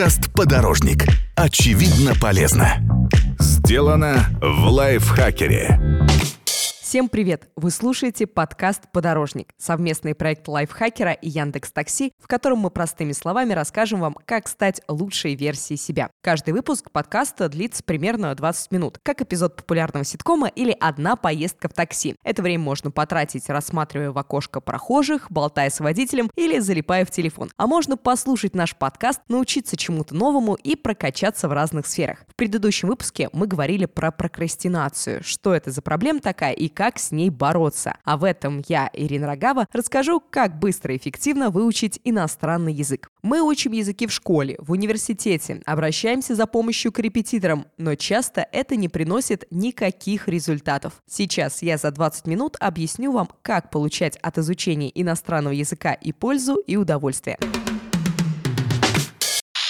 Подкаст «Подорожник». Очевидно полезно. Сделано в лайфхакере. Всем привет! Вы слушаете подкаст «Подорожник» — совместный проект лайфхакера и Яндекс Такси, в котором мы простыми словами расскажем вам, как стать лучшей версией себя. Каждый выпуск подкаста длится примерно 20 минут, как эпизод популярного ситкома или одна поездка в такси. Это время можно потратить, рассматривая в окошко прохожих, болтая с водителем или залипая в телефон. А можно послушать наш подкаст, научиться чему-то новому и прокачаться в разных сферах. В предыдущем выпуске мы говорили про прокрастинацию, что это за проблема такая и как с ней бороться. А в этом я, Ирина Рогава, расскажу, как быстро и эффективно выучить иностранный язык. Мы учим языки в школе, в университете, обращаемся за помощью к репетиторам, но часто это не приносит никаких результатов. Сейчас я за 20 минут объясню вам, как получать от изучения иностранного языка и пользу, и удовольствие.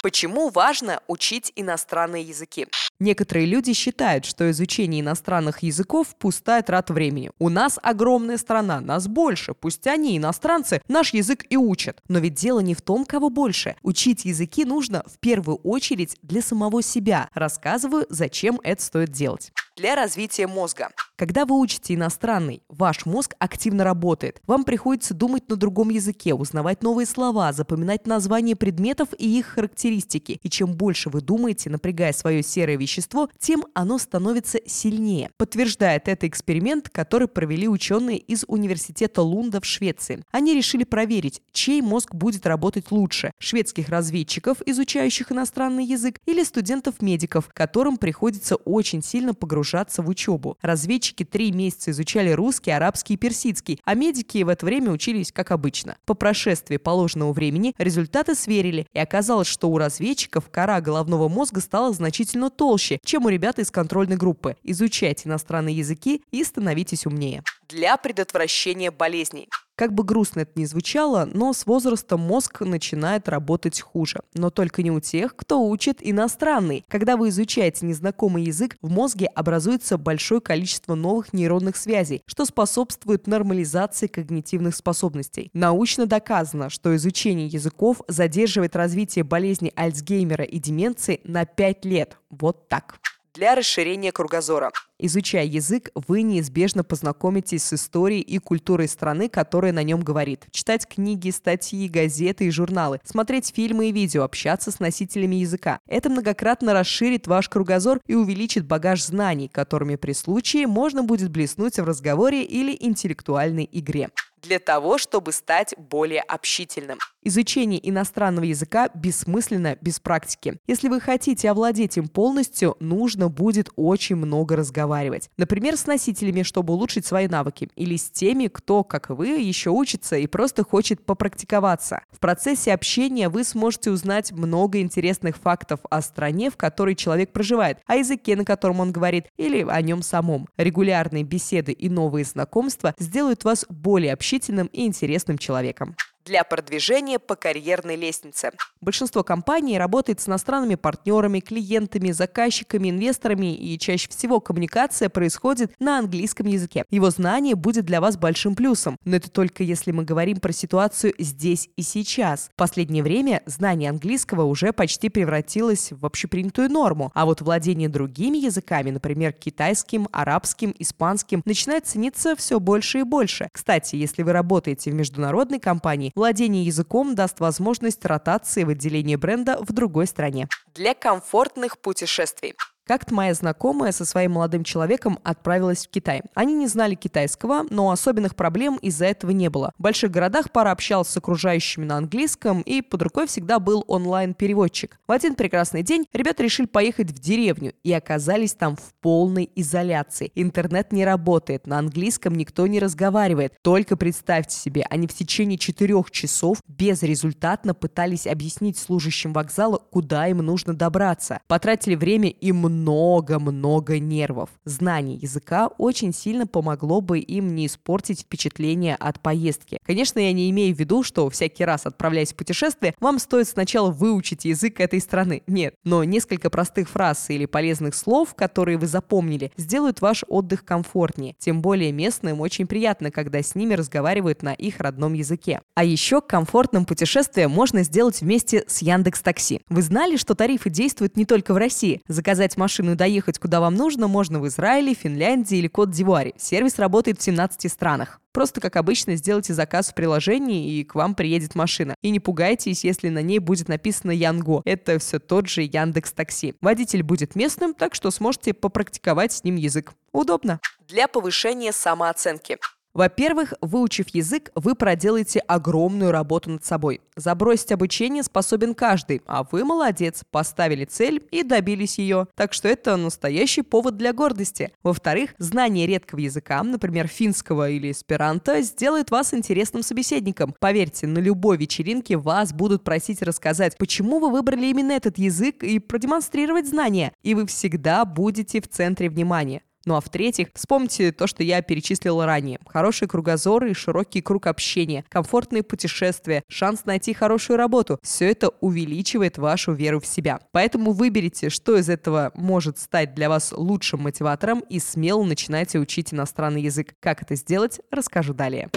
Почему важно учить иностранные языки? Некоторые люди считают, что изучение иностранных языков – пустая трата времени. У нас огромная страна, нас больше, пусть они, иностранцы, наш язык и учат. Но ведь дело не в том, кого больше. Учить языки нужно в первую очередь для самого себя. Рассказываю, зачем это стоит делать для развития мозга. Когда вы учите иностранный, ваш мозг активно работает. Вам приходится думать на другом языке, узнавать новые слова, запоминать названия предметов и их характеристики. И чем больше вы думаете, напрягая свое серое вещество, тем оно становится сильнее. Подтверждает это эксперимент, который провели ученые из университета Лунда в Швеции. Они решили проверить, чей мозг будет работать лучше – шведских разведчиков, изучающих иностранный язык, или студентов-медиков, которым приходится очень сильно погружаться в учебу. Разведчики три месяца изучали русский, арабский и персидский, а медики в это время учились как обычно. По прошествии положенного времени результаты сверили, и оказалось, что у разведчиков кора головного мозга стала значительно толще, чем у ребят из контрольной группы. Изучайте иностранные языки и становитесь умнее. Для предотвращения болезней. Как бы грустно это ни звучало, но с возрастом мозг начинает работать хуже. Но только не у тех, кто учит иностранный. Когда вы изучаете незнакомый язык, в мозге образуется большое количество новых нейронных связей, что способствует нормализации когнитивных способностей. Научно доказано, что изучение языков задерживает развитие болезни Альцгеймера и деменции на 5 лет. Вот так для расширения кругозора. Изучая язык, вы неизбежно познакомитесь с историей и культурой страны, которая на нем говорит. Читать книги, статьи, газеты и журналы, смотреть фильмы и видео, общаться с носителями языка. Это многократно расширит ваш кругозор и увеличит багаж знаний, которыми при случае можно будет блеснуть в разговоре или интеллектуальной игре для того, чтобы стать более общительным. Изучение иностранного языка бессмысленно без практики. Если вы хотите овладеть им полностью, нужно будет очень много разговаривать. Например, с носителями, чтобы улучшить свои навыки, или с теми, кто, как и вы, еще учится и просто хочет попрактиковаться. В процессе общения вы сможете узнать много интересных фактов о стране, в которой человек проживает, о языке, на котором он говорит, или о нем самом. Регулярные беседы и новые знакомства сделают вас более общительным и интересным человеком для продвижения по карьерной лестнице. Большинство компаний работает с иностранными партнерами, клиентами, заказчиками, инвесторами, и чаще всего коммуникация происходит на английском языке. Его знание будет для вас большим плюсом, но это только если мы говорим про ситуацию здесь и сейчас. В последнее время знание английского уже почти превратилось в общепринятую норму, а вот владение другими языками, например, китайским, арабским, испанским, начинает цениться все больше и больше. Кстати, если вы работаете в международной компании, Владение языком даст возможность ротации в отделении бренда в другой стране. Для комфортных путешествий. Как-то моя знакомая со своим молодым человеком отправилась в Китай. Они не знали китайского, но особенных проблем из-за этого не было. В больших городах пара общалась с окружающими на английском, и под рукой всегда был онлайн-переводчик. В один прекрасный день ребята решили поехать в деревню и оказались там в полной изоляции. Интернет не работает, на английском никто не разговаривает. Только представьте себе, они в течение четырех часов безрезультатно пытались объяснить служащим вокзала, куда им нужно добраться. Потратили время и много много-много нервов. Знание языка очень сильно помогло бы им не испортить впечатление от поездки. Конечно, я не имею в виду, что всякий раз отправляясь в путешествие, вам стоит сначала выучить язык этой страны. Нет, но несколько простых фраз или полезных слов, которые вы запомнили, сделают ваш отдых комфортнее. Тем более местным очень приятно, когда с ними разговаривают на их родном языке. А еще комфортным путешествие можно сделать вместе с Яндекс Такси. Вы знали, что тарифы действуют не только в России? Заказать машину и доехать куда вам нужно можно в Израиле, Финляндии или Кот-Дивуаре. Сервис работает в 17 странах. Просто, как обычно, сделайте заказ в приложении, и к вам приедет машина. И не пугайтесь, если на ней будет написано Янго. Это все тот же Яндекс Такси. Водитель будет местным, так что сможете попрактиковать с ним язык. Удобно. Для повышения самооценки. Во-первых, выучив язык, вы проделаете огромную работу над собой. Забросить обучение способен каждый, а вы молодец, поставили цель и добились ее. Так что это настоящий повод для гордости. Во-вторых, знание редкого языка, например, финского или эсперанто, сделает вас интересным собеседником. Поверьте, на любой вечеринке вас будут просить рассказать, почему вы выбрали именно этот язык и продемонстрировать знания. И вы всегда будете в центре внимания. Ну а в-третьих, вспомните то, что я перечислила ранее. Хороший кругозор и широкий круг общения, комфортные путешествия, шанс найти хорошую работу. Все это увеличивает вашу веру в себя. Поэтому выберите, что из этого может стать для вас лучшим мотиватором и смело начинайте учить иностранный язык. Как это сделать, расскажу далее.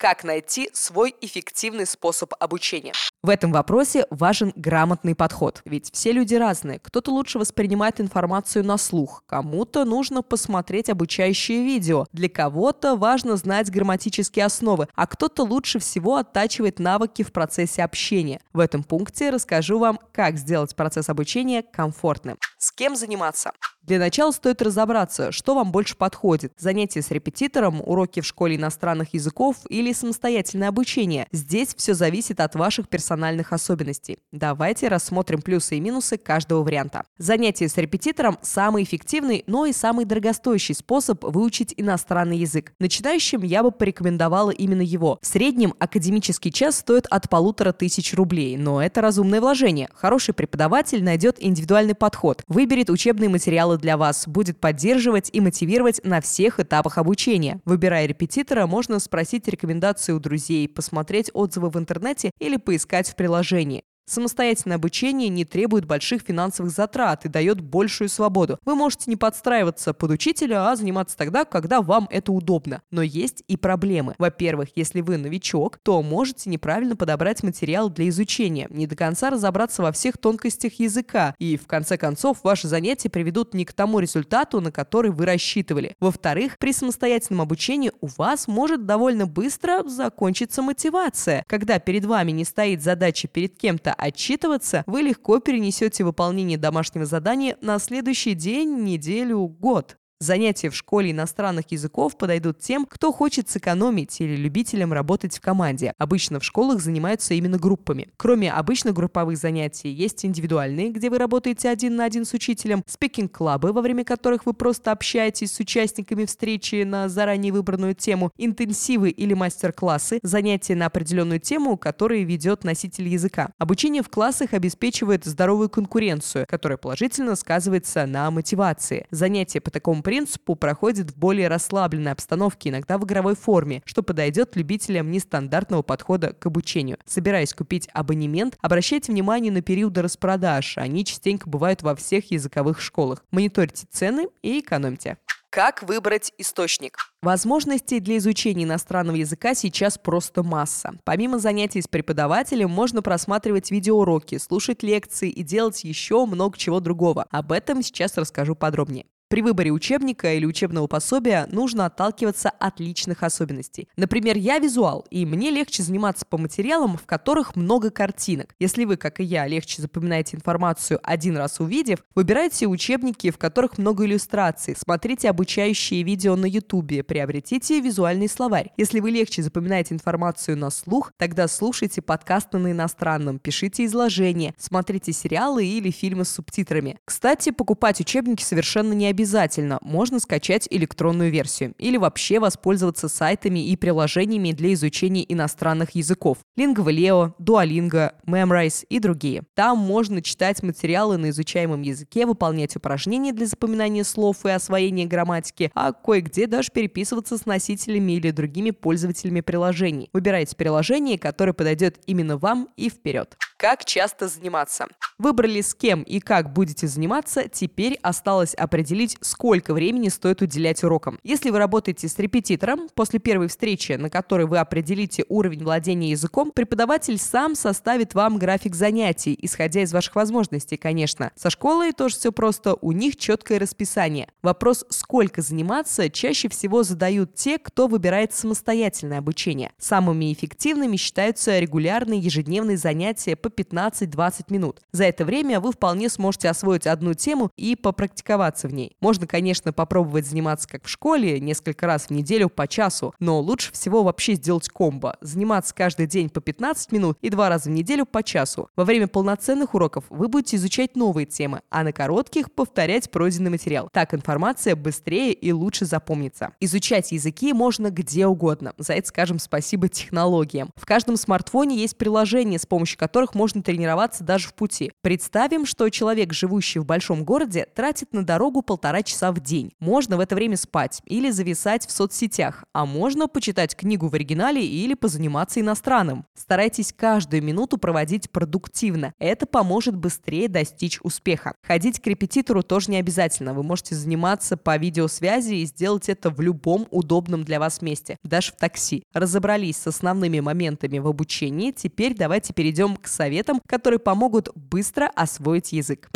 Как найти свой эффективный способ обучения? В этом вопросе важен грамотный подход, ведь все люди разные. Кто-то лучше воспринимает информацию на слух, кому-то нужно посмотреть обучающее видео, для кого-то важно знать грамматические основы, а кто-то лучше всего оттачивает навыки в процессе общения. В этом пункте расскажу вам, как сделать процесс обучения комфортным. С кем заниматься? Для начала стоит разобраться, что вам больше подходит. Занятия с репетитором, уроки в школе иностранных языков или самостоятельное обучение. Здесь все зависит от ваших персональных особенностей. Давайте рассмотрим плюсы и минусы каждого варианта. Занятие с репетитором – самый эффективный, но и самый дорогостоящий способ выучить иностранный язык. Начинающим я бы порекомендовала именно его. В среднем академический час стоит от полутора тысяч рублей, но это разумное вложение. Хороший преподаватель найдет индивидуальный подход, выберет учебные материалы для вас, будет поддерживать и мотивировать на всех этапах обучения. Выбирая репетитора, можно спросить рекомендации у друзей, посмотреть отзывы в интернете или поискать в приложении. Самостоятельное обучение не требует больших финансовых затрат и дает большую свободу. Вы можете не подстраиваться под учителя, а заниматься тогда, когда вам это удобно. Но есть и проблемы. Во-первых, если вы новичок, то можете неправильно подобрать материал для изучения, не до конца разобраться во всех тонкостях языка, и в конце концов ваши занятия приведут не к тому результату, на который вы рассчитывали. Во-вторых, при самостоятельном обучении у вас может довольно быстро закончиться мотивация, когда перед вами не стоит задача перед кем-то отчитываться, вы легко перенесете выполнение домашнего задания на следующий день, неделю, год. Занятия в школе иностранных языков подойдут тем, кто хочет сэкономить или любителям работать в команде. Обычно в школах занимаются именно группами. Кроме обычных групповых занятий, есть индивидуальные, где вы работаете один на один с учителем, спикинг-клабы, во время которых вы просто общаетесь с участниками встречи на заранее выбранную тему, интенсивы или мастер-классы, занятия на определенную тему, которые ведет носитель языка. Обучение в классах обеспечивает здоровую конкуренцию, которая положительно сказывается на мотивации. Занятия по такому принципу проходит в более расслабленной обстановке, иногда в игровой форме, что подойдет любителям нестандартного подхода к обучению. Собираясь купить абонемент, обращайте внимание на периоды распродаж. Они частенько бывают во всех языковых школах. Мониторьте цены и экономьте. Как выбрать источник? Возможностей для изучения иностранного языка сейчас просто масса. Помимо занятий с преподавателем, можно просматривать видеоуроки, слушать лекции и делать еще много чего другого. Об этом сейчас расскажу подробнее. При выборе учебника или учебного пособия нужно отталкиваться от личных особенностей. Например, я визуал, и мне легче заниматься по материалам, в которых много картинок. Если вы, как и я, легче запоминаете информацию один раз увидев, выбирайте учебники, в которых много иллюстраций, смотрите обучающие видео на YouTube, приобретите визуальный словарь. Если вы легче запоминаете информацию на слух, тогда слушайте подкасты на иностранном, пишите изложения, смотрите сериалы или фильмы с субтитрами. Кстати, покупать учебники совершенно не обязательно обязательно, можно скачать электронную версию или вообще воспользоваться сайтами и приложениями для изучения иностранных языков. Lingvaleo, Duolingo, Memrise и другие. Там можно читать материалы на изучаемом языке, выполнять упражнения для запоминания слов и освоения грамматики, а кое-где даже переписываться с носителями или другими пользователями приложений. Выбирайте приложение, которое подойдет именно вам и вперед. Как часто заниматься? Выбрали с кем и как будете заниматься, теперь осталось определить, сколько времени стоит уделять урокам. Если вы работаете с репетитором, после первой встречи, на которой вы определите уровень владения языком, преподаватель сам составит вам график занятий, исходя из ваших возможностей, конечно. Со школой тоже все просто, у них четкое расписание. Вопрос, сколько заниматься, чаще всего задают те, кто выбирает самостоятельное обучение. Самыми эффективными считаются регулярные ежедневные занятия по 15-20 минут. За это время вы вполне сможете освоить одну тему и попрактиковаться в ней. Можно, конечно, попробовать заниматься как в школе, несколько раз в неделю по часу, но лучше всего вообще сделать комбо. Заниматься каждый день по 15 минут и два раза в неделю по часу. Во время полноценных уроков вы будете изучать новые темы, а на коротких повторять пройденный материал. Так информация быстрее и лучше запомнится. Изучать языки можно где угодно. За это скажем спасибо технологиям. В каждом смартфоне есть приложения, с помощью которых можно тренироваться даже в пути. Представим, что человек, живущий в большом городе, тратит на дорогу полтора часа в день. Можно в это время спать или зависать в соцсетях, а можно почитать книгу в оригинале или позаниматься иностранным. Старайтесь каждую минуту проводить продуктивно. Это поможет быстрее достичь успеха. Ходить к репетитору тоже не обязательно. Вы можете заниматься по видеосвязи и сделать это в любом удобном для вас месте, даже в такси. Разобрались с основными моментами в обучении, теперь давайте перейдем к советам которые помогут быстро освоить язык.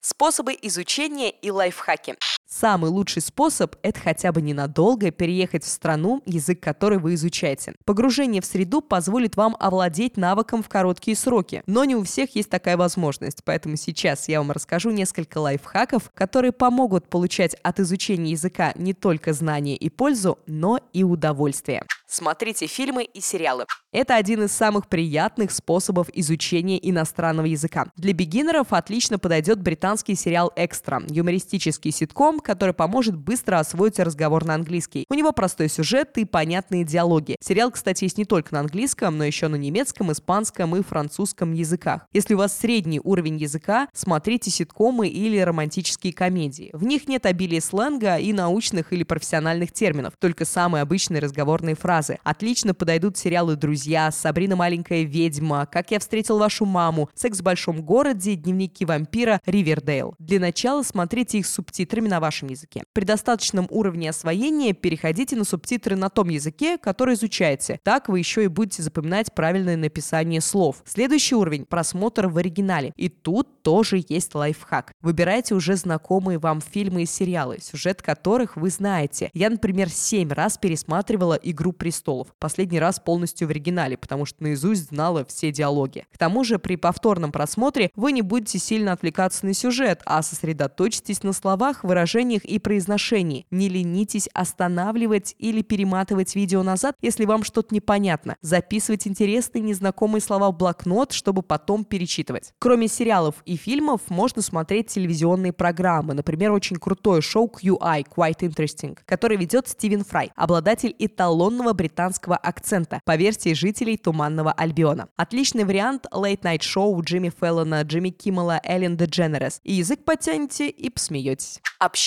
Способы изучения и лайфхаки. Самый лучший способ – это хотя бы ненадолго переехать в страну, язык которой вы изучаете. Погружение в среду позволит вам овладеть навыком в короткие сроки, но не у всех есть такая возможность, поэтому сейчас я вам расскажу несколько лайфхаков, которые помогут получать от изучения языка не только знания и пользу, но и удовольствие. Смотрите фильмы и сериалы. Это один из самых приятных способов изучения иностранного языка. Для бигинеров отлично подойдет британский сериал «Экстра» – юмористический ситком, который поможет быстро освоить разговор на английский. У него простой сюжет и понятные диалоги. Сериал, кстати, есть не только на английском, но еще на немецком, испанском и французском языках. Если у вас средний уровень языка, смотрите ситкомы или романтические комедии. В них нет обилия сленга и научных или профессиональных терминов, только самые обычные разговорные фразы. Отлично подойдут сериалы «Друзья», «Сабрина маленькая ведьма», «Как я встретил вашу маму», «Секс в большом городе», «Дневники вампира», «Ривердейл». Для начала смотрите их субтитрами на вашем языке. При достаточном уровне освоения переходите на субтитры на том языке, который изучаете. Так вы еще и будете запоминать правильное написание слов. Следующий уровень – просмотр в оригинале. И тут тоже есть лайфхак. Выбирайте уже знакомые вам фильмы и сериалы, сюжет которых вы знаете. Я, например, семь раз пересматривала «Игру престолов». Последний раз полностью в оригинале, потому что наизусть знала все диалоги. К тому же при повторном просмотре вы не будете сильно отвлекаться на сюжет, а сосредоточитесь на словах, выражениях и произношении. Не ленитесь останавливать или перематывать видео назад, если вам что-то непонятно. Записывать интересные незнакомые слова в блокнот, чтобы потом перечитывать. Кроме сериалов и фильмов, можно смотреть телевизионные программы. Например, очень крутое шоу QI, Quite Interesting, которое ведет Стивен Фрай, обладатель эталонного британского акцента, по версии жителей Туманного Альбиона. Отличный вариант лейт-найт-шоу Джимми Феллона, Джимми Киммела, Эллен Дедженерес. И язык потянете и посмеетесь.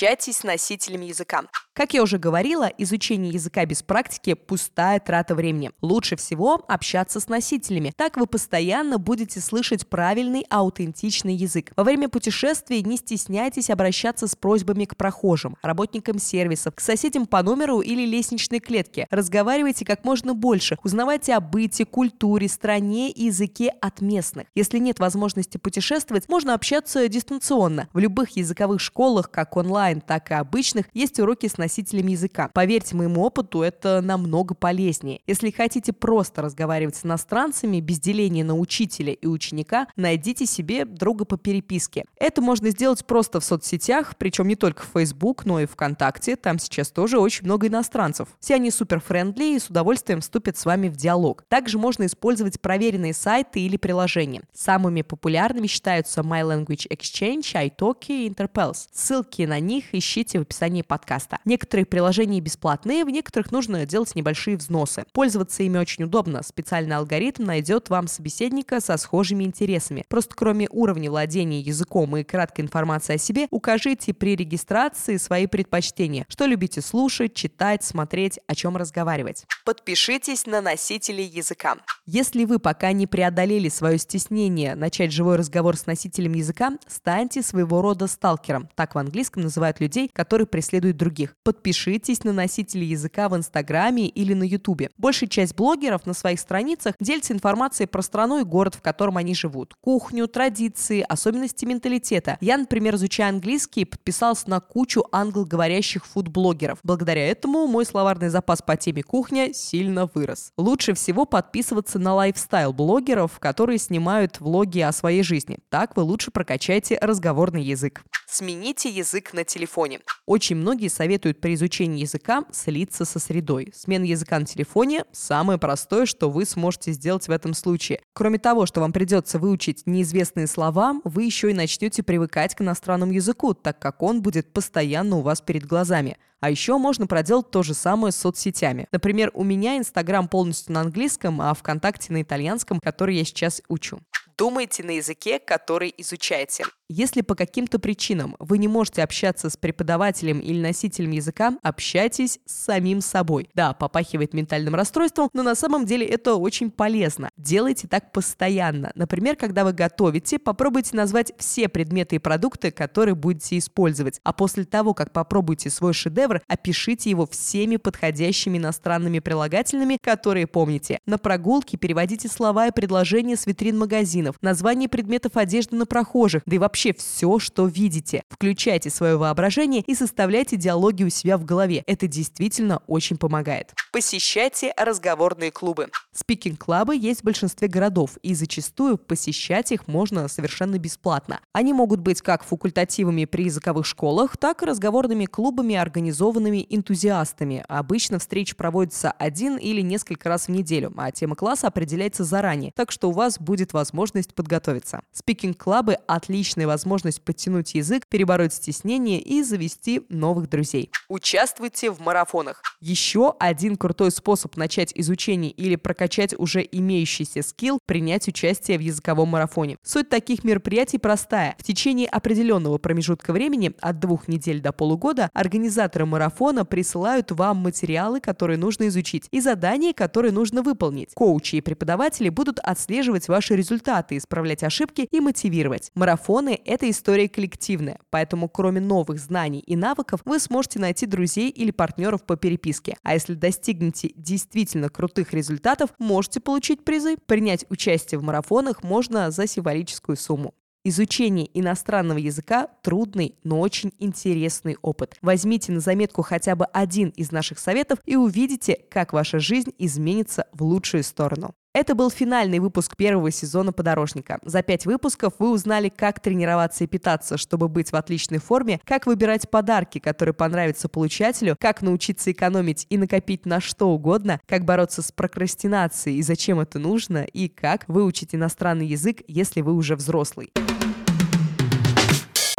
Общайтесь с носителями языка. Как я уже говорила, изучение языка без практики – пустая трата времени. Лучше всего общаться с носителями. Так вы постоянно будете слышать правильный, аутентичный язык. Во время путешествий не стесняйтесь обращаться с просьбами к прохожим, работникам сервисов, к соседям по номеру или лестничной клетке. Разговаривайте как можно больше, узнавайте о быте, культуре, стране и языке от местных. Если нет возможности путешествовать, можно общаться дистанционно. В любых языковых школах, как онлайн, так и обычных, есть уроки с носителем языка. Поверьте моему опыту, это намного полезнее. Если хотите просто разговаривать с иностранцами без деления на учителя и ученика, найдите себе друга по переписке. Это можно сделать просто в соцсетях, причем не только в Facebook, но и ВКонтакте. Там сейчас тоже очень много иностранцев. Все они супер френдли и с удовольствием вступят с вами в диалог. Также можно использовать проверенные сайты или приложения. Самыми популярными считаются My Language Exchange, iTalki и Interpels. Ссылки на них ищите в описании подкаста. Некоторые приложения бесплатные, в некоторых нужно делать небольшие взносы. Пользоваться ими очень удобно. Специальный алгоритм найдет вам собеседника со схожими интересами. Просто кроме уровня владения языком и краткой информации о себе, укажите при регистрации свои предпочтения. Что любите слушать, читать, смотреть, о чем разговаривать. Подпишитесь на носители языка. Если вы пока не преодолели свое стеснение начать живой разговор с носителем языка, станьте своего рода сталкером. Так в английском называют людей, которые преследуют других. Подпишитесь на носители языка в Инстаграме или на Ютубе. Большая часть блогеров на своих страницах делится информацией про страну и город, в котором они живут. Кухню, традиции, особенности менталитета. Я, например, изучая английский, подписался на кучу англоговорящих фудблогеров. Благодаря этому мой словарный запас по теме кухня сильно вырос. Лучше всего подписываться на лайфстайл-блогеров, которые снимают влоги о своей жизни. Так вы лучше прокачаете разговорный язык. Смените язык на телефоне. Очень многие советуют при изучении языка слиться со средой. Смена языка на телефоне – самое простое, что вы сможете сделать в этом случае. Кроме того, что вам придется выучить неизвестные слова, вы еще и начнете привыкать к иностранному языку, так как он будет постоянно у вас перед глазами. А еще можно проделать то же самое с соцсетями. Например, у меня Инстаграм полностью на английском, а ВКонтакте на итальянском, который я сейчас учу. Думайте на языке, который изучаете. Если по каким-то причинам вы не можете общаться с преподавателем или носителем языка, общайтесь с самим собой. Да, попахивает ментальным расстройством, но на самом деле это очень полезно. Делайте так постоянно. Например, когда вы готовите, попробуйте назвать все предметы и продукты, которые будете использовать. А после того, как попробуете свой шедевр, опишите его всеми подходящими иностранными прилагательными, которые помните. На прогулке переводите слова и предложения с витрин магазинов, названия предметов одежды на прохожих, да и вообще все, что видите. Включайте свое воображение и составляйте диалоги у себя в голове. Это действительно очень помогает. Посещайте разговорные клубы. Спикинг-клабы есть в большинстве городов, и зачастую посещать их можно совершенно бесплатно. Они могут быть как факультативами при языковых школах, так и разговорными клубами, организованными энтузиастами. Обычно встречи проводятся один или несколько раз в неделю, а тема класса определяется заранее, так что у вас будет возможность подготовиться. Спикинг-клабы – отличная возможность подтянуть язык, перебороть стеснение и завести новых друзей. Участвуйте в марафонах. Еще один крутой способ начать изучение или прокачать уже имеющийся скилл – принять участие в языковом марафоне. Суть таких мероприятий простая. В течение определенного промежутка времени, от двух недель до полугода, организаторы марафона присылают вам материалы, которые нужно изучить, и задания, которые нужно выполнить. Коучи и преподаватели будут отслеживать ваши результаты, исправлять ошибки и мотивировать. Марафоны это история коллективная, поэтому кроме новых знаний и навыков вы сможете найти друзей или партнеров по переписке. А если достигнете действительно крутых результатов, можете получить призы. Принять участие в марафонах можно за символическую сумму. Изучение иностранного языка – трудный, но очень интересный опыт. Возьмите на заметку хотя бы один из наших советов и увидите, как ваша жизнь изменится в лучшую сторону. Это был финальный выпуск первого сезона «Подорожника». За пять выпусков вы узнали, как тренироваться и питаться, чтобы быть в отличной форме, как выбирать подарки, которые понравятся получателю, как научиться экономить и накопить на что угодно, как бороться с прокрастинацией и зачем это нужно, и как выучить иностранный язык, если вы уже взрослый.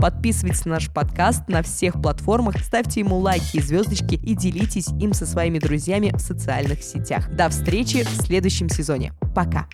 Подписывайтесь на наш подкаст на всех платформах, ставьте ему лайки и звездочки и делитесь им со своими друзьями в социальных сетях. До встречи в следующем сезоне. Пока!